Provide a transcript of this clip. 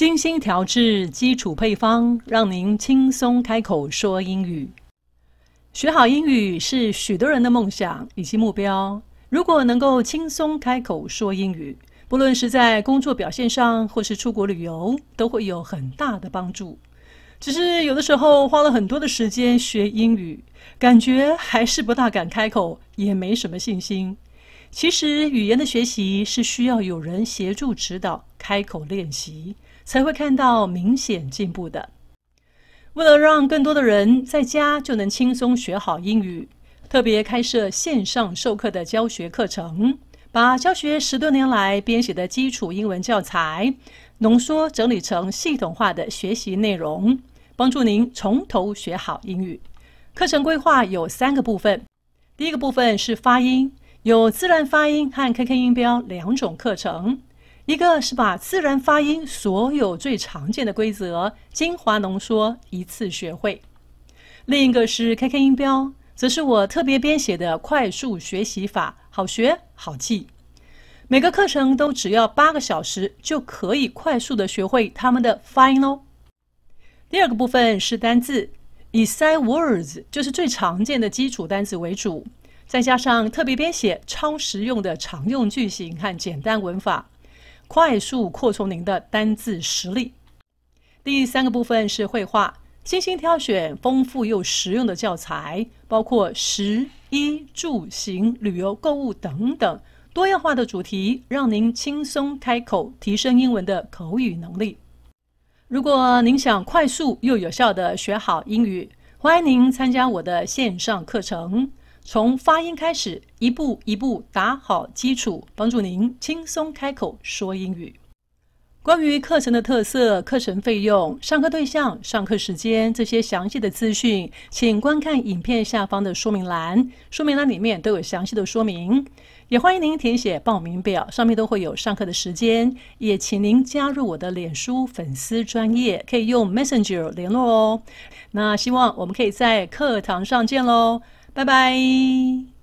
精心调制基础配方，让您轻松开口说英语。学好英语是许多人的梦想以及目标。如果能够轻松开口说英语，不论是在工作表现上，或是出国旅游，都会有很大的帮助。只是有的时候花了很多的时间学英语，感觉还是不大敢开口，也没什么信心。其实语言的学习是需要有人协助指导，开口练习。才会看到明显进步的。为了让更多的人在家就能轻松学好英语，特别开设线上授课的教学课程，把教学十多年来编写的基础英文教材浓缩整理成系统化的学习内容，帮助您从头学好英语。课程规划有三个部分，第一个部分是发音，有自然发音和 KK 音标两种课程。一个是把自然发音所有最常见的规则精华浓缩一次学会，另一个是 KK 音标，则是我特别编写的快速学习法，好学好记。每个课程都只要八个小时，就可以快速的学会他们的发音哦。第二个部分是单字，以塞 words 就是最常见的基础单词为主，再加上特别编写超实用的常用句型和简单文法。快速扩充您的单字实力。第三个部分是绘画，精心挑选丰富又实用的教材，包括食衣住行、旅游、购物等等多样化的主题，让您轻松开口，提升英文的口语能力。如果您想快速又有效地学好英语，欢迎您参加我的线上课程。从发音开始，一步一步打好基础，帮助您轻松开口说英语。关于课程的特色、课程费用、上课对象、上课时间这些详细的资讯，请观看影片下方的说明栏，说明栏里面都有详细的说明。也欢迎您填写报名表，上面都会有上课的时间。也请您加入我的脸书粉丝专业，可以用 Messenger 联络哦。那希望我们可以在课堂上见喽。拜拜。